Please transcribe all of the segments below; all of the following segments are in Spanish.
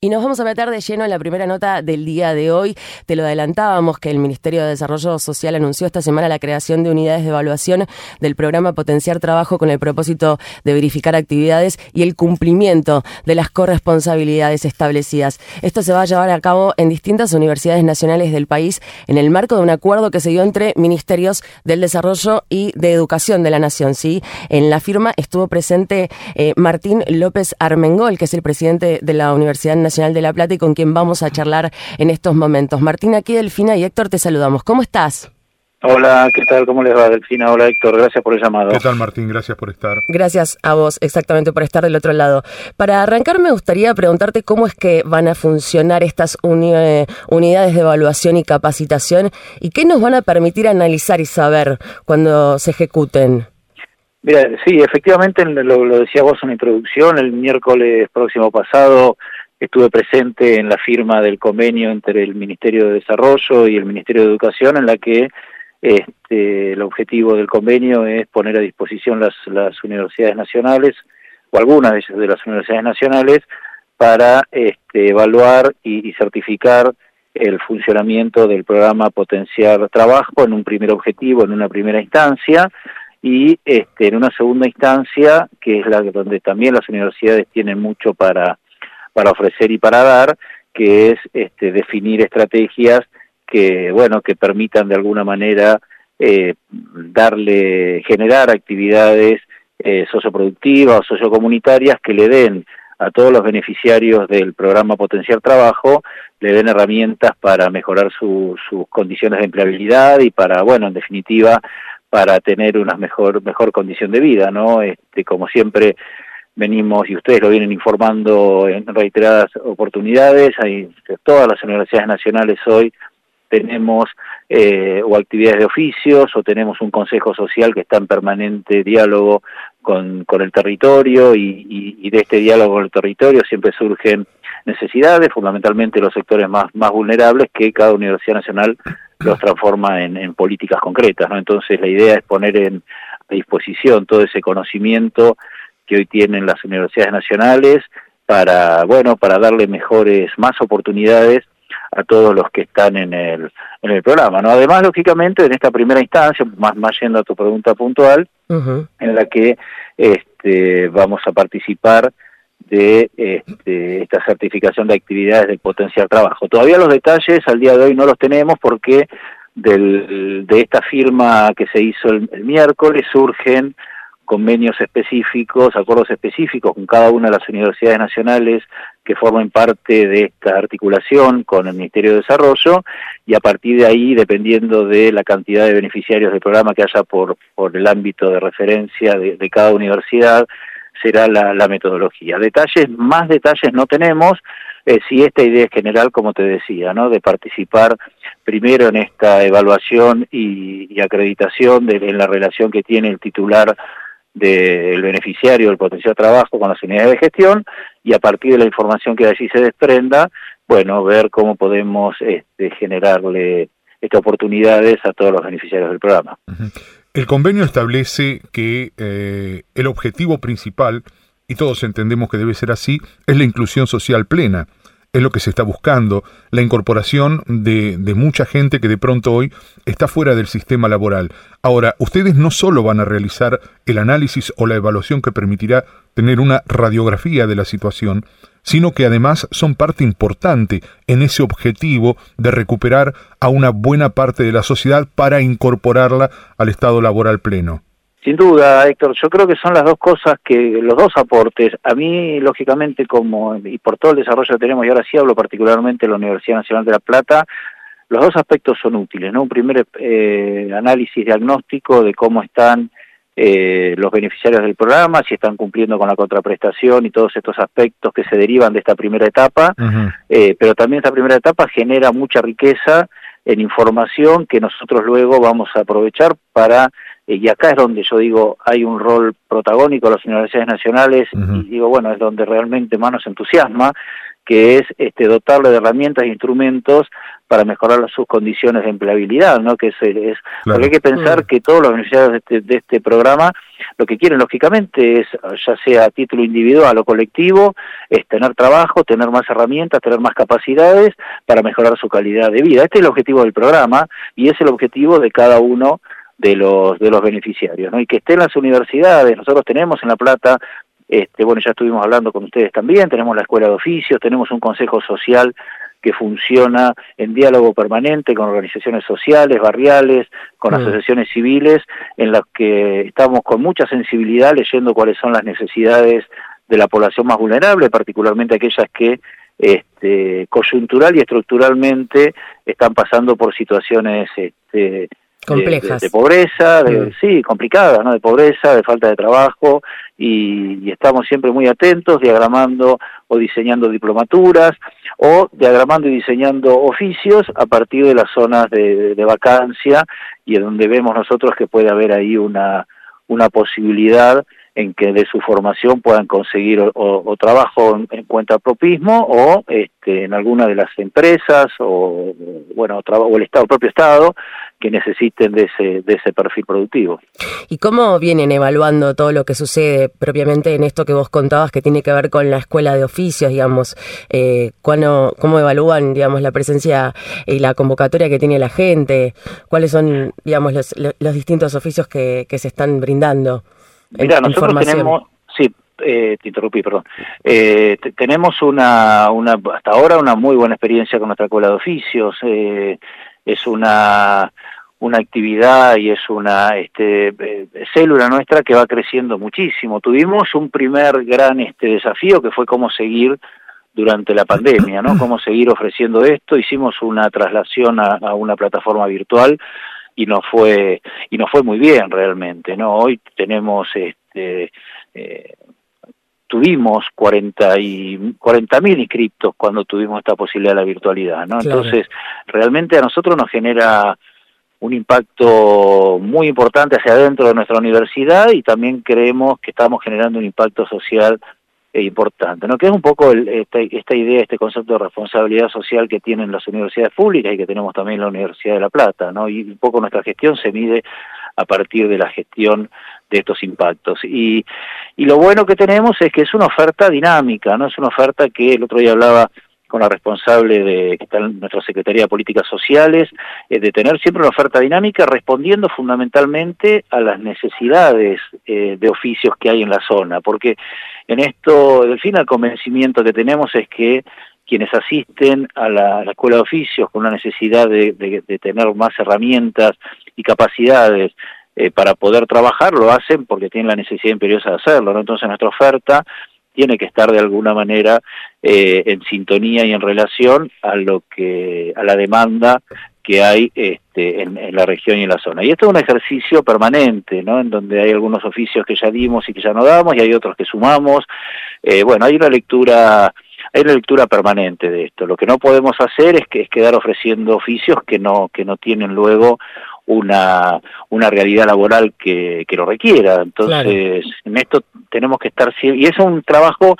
Y nos vamos a meter de lleno en la primera nota del día de hoy. Te lo adelantábamos que el Ministerio de Desarrollo Social anunció esta semana la creación de unidades de evaluación del programa Potenciar Trabajo con el propósito de verificar actividades y el cumplimiento de las corresponsabilidades establecidas. Esto se va a llevar a cabo en distintas universidades nacionales del país en el marco de un acuerdo que se dio entre Ministerios del Desarrollo y de Educación de la Nación. ¿sí? En la firma estuvo presente eh, Martín López Armengol, que es el presidente de la Universidad Nacional Nacional de La Plata y con quien vamos a charlar en estos momentos. Martín, aquí Delfina y Héctor te saludamos. ¿Cómo estás? Hola, ¿qué tal? ¿Cómo les va, Delfina? Hola, Héctor. Gracias por el llamado. ¿Qué tal, Martín? Gracias por estar. Gracias a vos, exactamente, por estar del otro lado. Para arrancar, me gustaría preguntarte cómo es que van a funcionar estas unidades de evaluación y capacitación y qué nos van a permitir analizar y saber cuando se ejecuten. Mira, sí, efectivamente, lo, lo decía vos en la introducción, el miércoles próximo pasado estuve presente en la firma del convenio entre el Ministerio de Desarrollo y el Ministerio de Educación en la que este, el objetivo del convenio es poner a disposición las, las universidades nacionales o algunas de, de las universidades nacionales para este, evaluar y, y, certificar el funcionamiento del programa Potenciar Trabajo en un primer objetivo, en una primera instancia, y este, en una segunda instancia, que es la donde también las universidades tienen mucho para para ofrecer y para dar, que es este, definir estrategias que, bueno, que permitan de alguna manera eh, darle, generar actividades eh, socioproductivas o sociocomunitarias que le den a todos los beneficiarios del programa Potenciar Trabajo, le den herramientas para mejorar sus condiciones de empleabilidad y para, bueno, en definitiva, para tener una mejor, mejor condición de vida, ¿no? Este, como siempre, venimos, y ustedes lo vienen informando en reiteradas oportunidades, hay todas las universidades nacionales hoy tenemos eh, o actividades de oficios o tenemos un consejo social que está en permanente diálogo con, con el territorio y, de este diálogo con el territorio siempre surgen necesidades, fundamentalmente los sectores más, más vulnerables que cada universidad nacional los transforma en, en políticas concretas. ¿no? Entonces la idea es poner en, a disposición todo ese conocimiento que hoy tienen las universidades nacionales para, bueno, para darle mejores, más oportunidades a todos los que están en el, en el programa, ¿no? Además, lógicamente, en esta primera instancia, más, más yendo a tu pregunta puntual, en la que este, vamos a participar de este, esta certificación de actividades de potencial trabajo. Todavía los detalles al día de hoy no los tenemos porque del, de esta firma que se hizo el, el miércoles surgen convenios específicos, acuerdos específicos con cada una de las universidades nacionales que formen parte de esta articulación con el Ministerio de Desarrollo y a partir de ahí, dependiendo de la cantidad de beneficiarios del programa que haya por, el ámbito de referencia de, cada universidad, será la, la, metodología. Detalles, más detalles no tenemos, eh, si esta idea es general, como te decía, ¿no? de participar primero en esta evaluación y, y acreditación de, en la relación que tiene el titular del beneficiario del potencial trabajo con las unidades de gestión y a partir de la información que de allí se desprenda, bueno, ver cómo podemos este, generarle estas oportunidades a todos los beneficiarios del programa. El convenio establece que eh, el objetivo principal, y todos entendemos que debe ser así, es la inclusión social plena es lo que se está buscando, la incorporación de, mucha gente que de pronto hoy está fuera del sistema laboral. Ahora, ustedes no solo van a realizar el análisis o la evaluación que permitirá tener una radiografía de la situación, sino que además son parte importante en ese objetivo de recuperar a una buena parte de la sociedad para incorporarla al estado laboral pleno. Sin duda, Héctor, yo creo que son las dos cosas que, los dos aportes. A mí, lógicamente, como, y por todo el desarrollo que tenemos, y ahora sí hablo particularmente de la Universidad Nacional de La Plata, los dos aspectos son útiles, ¿no? Un primer eh, análisis diagnóstico de cómo están eh, los beneficiarios del programa, si están cumpliendo con la contraprestación y todos estos aspectos que se derivan de esta primera etapa, uh -huh. eh, pero también esta primera etapa genera mucha riqueza en información que nosotros luego vamos a aprovechar para y acá es donde yo digo, hay un rol protagónico de las universidades nacionales, uh -huh. y digo, bueno, es donde realmente más nos entusiasma, que es este, dotarle de herramientas e instrumentos para mejorar sus condiciones de empleabilidad, ¿no? Que es, es porque hay que pensar mm. que todos los beneficiarios de este, de este programa lo que quieren lógicamente es, ya sea a título individual o colectivo, es tener trabajo, tener más herramientas, tener más capacidades para mejorar su calidad de vida. Este es el objetivo del programa y es el objetivo de cada uno de los de los beneficiarios, ¿no? Y que estén las universidades, nosotros tenemos en La Plata este, bueno, ya estuvimos hablando con ustedes también, tenemos la Escuela de Oficios, tenemos un Consejo Social que funciona en diálogo permanente con organizaciones sociales, barriales, con mm. asociaciones civiles, en las que estamos con mucha sensibilidad leyendo cuáles son las necesidades de la población más vulnerable, particularmente aquellas que este, coyuntural y estructuralmente están pasando por situaciones este, complejas de, pobreza, de, sí, complicadas, ¿no? De pobreza, de falta de trabajo y, estamos siempre muy atentos, diagramando o diseñando diplomaturas o diagramando y diseñando oficios a partir de las zonas de, vacancia y en donde vemos nosotros que puede haber ahí una una posibilidad en que de su formación puedan conseguir o, trabajo en, cuenta propismo o este, en alguna de las empresas o bueno o el estado el propio estado que necesiten de ese de ese perfil productivo y cómo vienen evaluando todo lo que sucede propiamente en esto que vos contabas que tiene que ver con la escuela de oficios digamos eh, cómo evalúan digamos la presencia y la convocatoria que tiene la gente cuáles son digamos los, los distintos oficios que, que se están brindando Mira, nosotros tenemos, sí, eh, te interrumpí, perdón. Eh, tenemos una, una, hasta ahora una muy buena experiencia con nuestra escuela de oficios. Eh, es una, una actividad y es una este, eh, célula nuestra que va creciendo muchísimo. Tuvimos un primer gran este, desafío que fue cómo seguir durante la pandemia, ¿no? Cómo seguir ofreciendo esto. Hicimos una traslación a, a una plataforma virtual y nos fue y nos fue muy bien realmente no hoy tenemos este eh, tuvimos 40 y 40 mil inscriptos cuando tuvimos esta posibilidad de la virtualidad no entonces realmente a nosotros nos genera un impacto muy importante hacia adentro de nuestra universidad y también creemos que estamos generando un impacto social importante, ¿no? que es un poco esta, esta, idea, este concepto de responsabilidad social que tienen las universidades públicas y que tenemos también la Universidad de La Plata, ¿no? y un poco nuestra gestión se mide a partir de la gestión de estos impactos. Y, y lo bueno que tenemos es que es una oferta dinámica, no es una oferta que el otro día hablaba con la responsable de que está en nuestra Secretaría de Políticas Sociales, eh, de tener siempre una oferta dinámica respondiendo fundamentalmente a las necesidades eh, de oficios que hay en la zona, porque en esto, del fin, el convencimiento que tenemos es que quienes asisten a la, Escuela de Oficios con la necesidad de, tener más herramientas y capacidades eh, para poder trabajar, lo hacen porque tienen la necesidad imperiosa de hacerlo, ¿no? Entonces nuestra oferta tiene que estar de alguna manera eh, en sintonía y en relación a lo que a la demanda que hay este, en, la región y en la zona. Y esto es un ejercicio permanente, ¿no? En donde hay algunos oficios que ya dimos y que ya no damos, y hay otros que sumamos. Eh, bueno, hay una lectura hay una lectura permanente de esto. Lo que no podemos hacer es que es quedar ofreciendo oficios que no que no tienen luego una, una realidad laboral que, que lo requiera. Entonces, en esto tenemos que estar y es un trabajo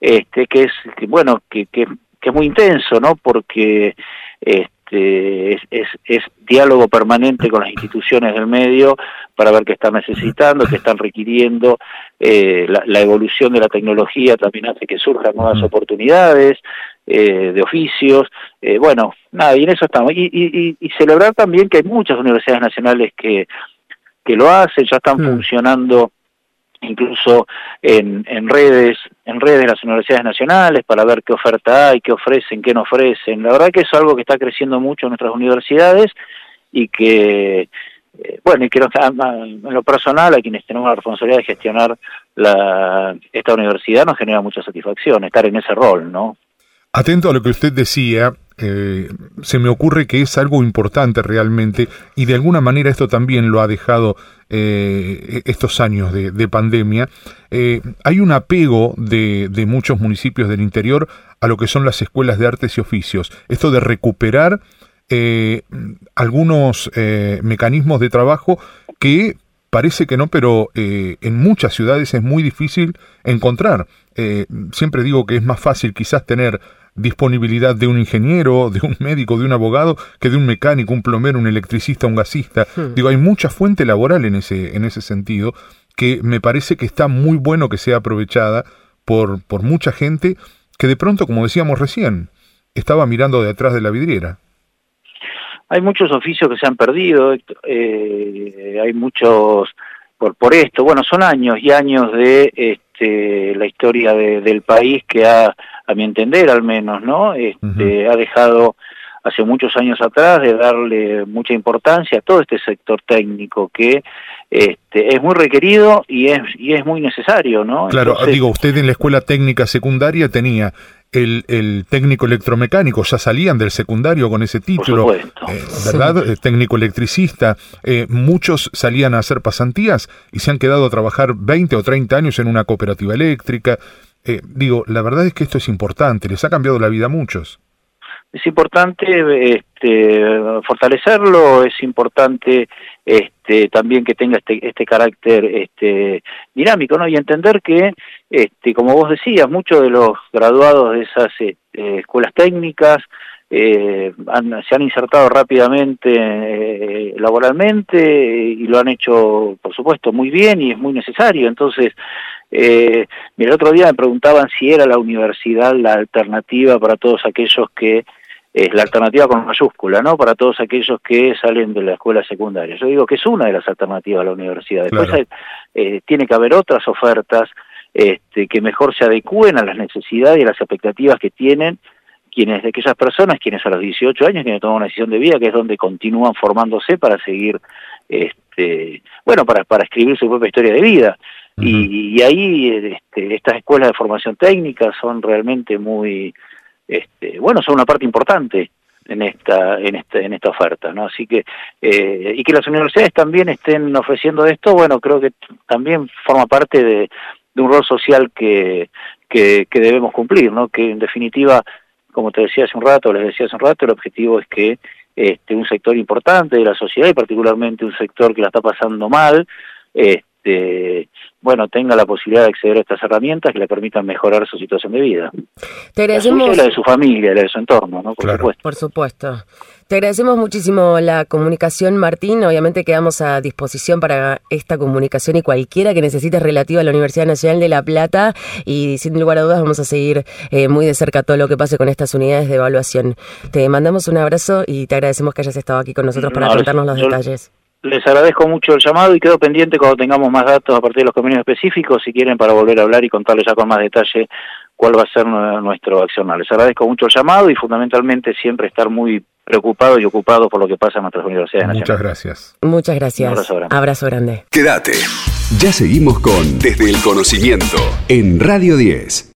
este que es bueno que, que, que es muy intenso no porque este es, es, es, diálogo permanente con las instituciones del medio para ver qué están necesitando, qué están requiriendo. Eh, la, la, evolución de la tecnología también hace que surjan nuevas oportunidades eh, de oficios. Eh, bueno, nada, y en eso estamos. Y, y, y, celebrar también que hay muchas universidades nacionales que, que lo hacen, ya están funcionando incluso en, en redes, en redes de las universidades nacionales para ver qué oferta hay, qué ofrecen, qué no ofrecen. La verdad que es algo que está creciendo mucho en nuestras universidades y que eh, bueno, y que en lo personal, a quienes tenemos la responsabilidad de gestionar la, esta universidad, nos genera mucha satisfacción estar en ese rol, ¿no? Atento a lo que usted decía, eh, se me ocurre que es algo importante realmente y de alguna manera esto también lo ha dejado eh, estos años de, pandemia. Eh, hay un apego de, muchos municipios del interior a lo que son las escuelas de artes y oficios. Esto de recuperar algunos mecanismos de trabajo que parece que no, pero eh, en muchas ciudades es muy difícil encontrar. Eh, siempre digo que es más fácil quizás tener disponibilidad de un ingeniero, de un médico, de un abogado, que de un mecánico, un plomero, un electricista, un gasista. Hmm. Digo, hay mucha fuente laboral en ese, en ese sentido que me parece que está muy bueno que sea aprovechada por, por mucha gente que de pronto, como decíamos recién, estaba mirando de atrás de la vidriera. Hay muchos oficios que se han perdido, eh, hay muchos por, por esto, bueno, son años y años de este, la historia del país que ha a mi entender al menos, ¿no? Este, Ha dejado hace muchos años atrás de darle mucha importancia a todo este sector técnico que este, es muy requerido y es, y es muy necesario, ¿no? Claro, digo, usted en la escuela técnica secundaria tenía el, el, técnico electromecánico, ya salían del secundario con ese título, eh, ¿verdad? Eh, técnico electricista, eh, muchos salían a hacer pasantías y se han quedado a trabajar 20 o 30 años en una cooperativa eléctrica. Eh, digo, la verdad es que esto es importante, les ha cambiado la vida a muchos. Es importante este, fortalecerlo, es importante este, también que tenga este, este carácter este, dinámico, ¿no? Y entender que, este, como vos decías, muchos de los graduados de esas este, escuelas técnicas eh, se han insertado rápidamente eh, laboralmente y lo han hecho, por supuesto, muy bien y es muy necesario. Entonces, eh, mira, el otro día me preguntaban si era la universidad la alternativa para todos aquellos que, es la alternativa con mayúscula, ¿no? Para todos aquellos que salen de la escuela secundaria. Yo digo que es una de las alternativas a la universidad. Después eh, tiene que haber otras ofertas este, que mejor se adecúen a las necesidades y a las expectativas que tienen quienes de aquellas personas, quienes a los 18 años, quienes toman una decisión de vida, que es donde continúan formándose para seguir, este, bueno, para, para escribir su propia historia de vida. y, ahí este, estas escuelas de formación técnica son realmente muy, este, bueno, son una parte importante en esta en esta en esta oferta no así que eh, y que las universidades también estén ofreciendo esto bueno creo que también forma parte de, un rol social que, que, que debemos cumplir no que en definitiva como te decía hace un rato, les decía hace un rato, el objetivo es que este, un sector importante de la sociedad y particularmente un sector que la está pasando mal, este, bueno, tenga la posibilidad de acceder a estas herramientas que le permitan mejorar su situación de vida. Te agradecemos... La, de su familia, la de su entorno, ¿no? Por supuesto. Por supuesto. Te agradecemos muchísimo la comunicación, Martín. Obviamente quedamos a disposición para esta comunicación y cualquiera que necesites relativa a la Universidad Nacional de La Plata. Y sin lugar a dudas vamos a seguir eh, muy de cerca todo lo que pase con estas unidades de evaluación. Te mandamos un abrazo y te agradecemos que hayas estado aquí con nosotros para contarnos los detalles. Les agradezco mucho el llamado y quedo pendiente cuando tengamos más datos a partir de los convenios específicos, si quieren, para volver a hablar y contarles ya con más detalle cuál va a ser nuestro accionar. Les agradezco mucho el llamado y fundamentalmente siempre estar muy preocupado y ocupado por lo que pasa en nuestras universidades Muchas gracias. Muchas gracias. abrazo grande. Abrazo grande. Quédate. Ya seguimos con Desde el Conocimiento en Radio 10.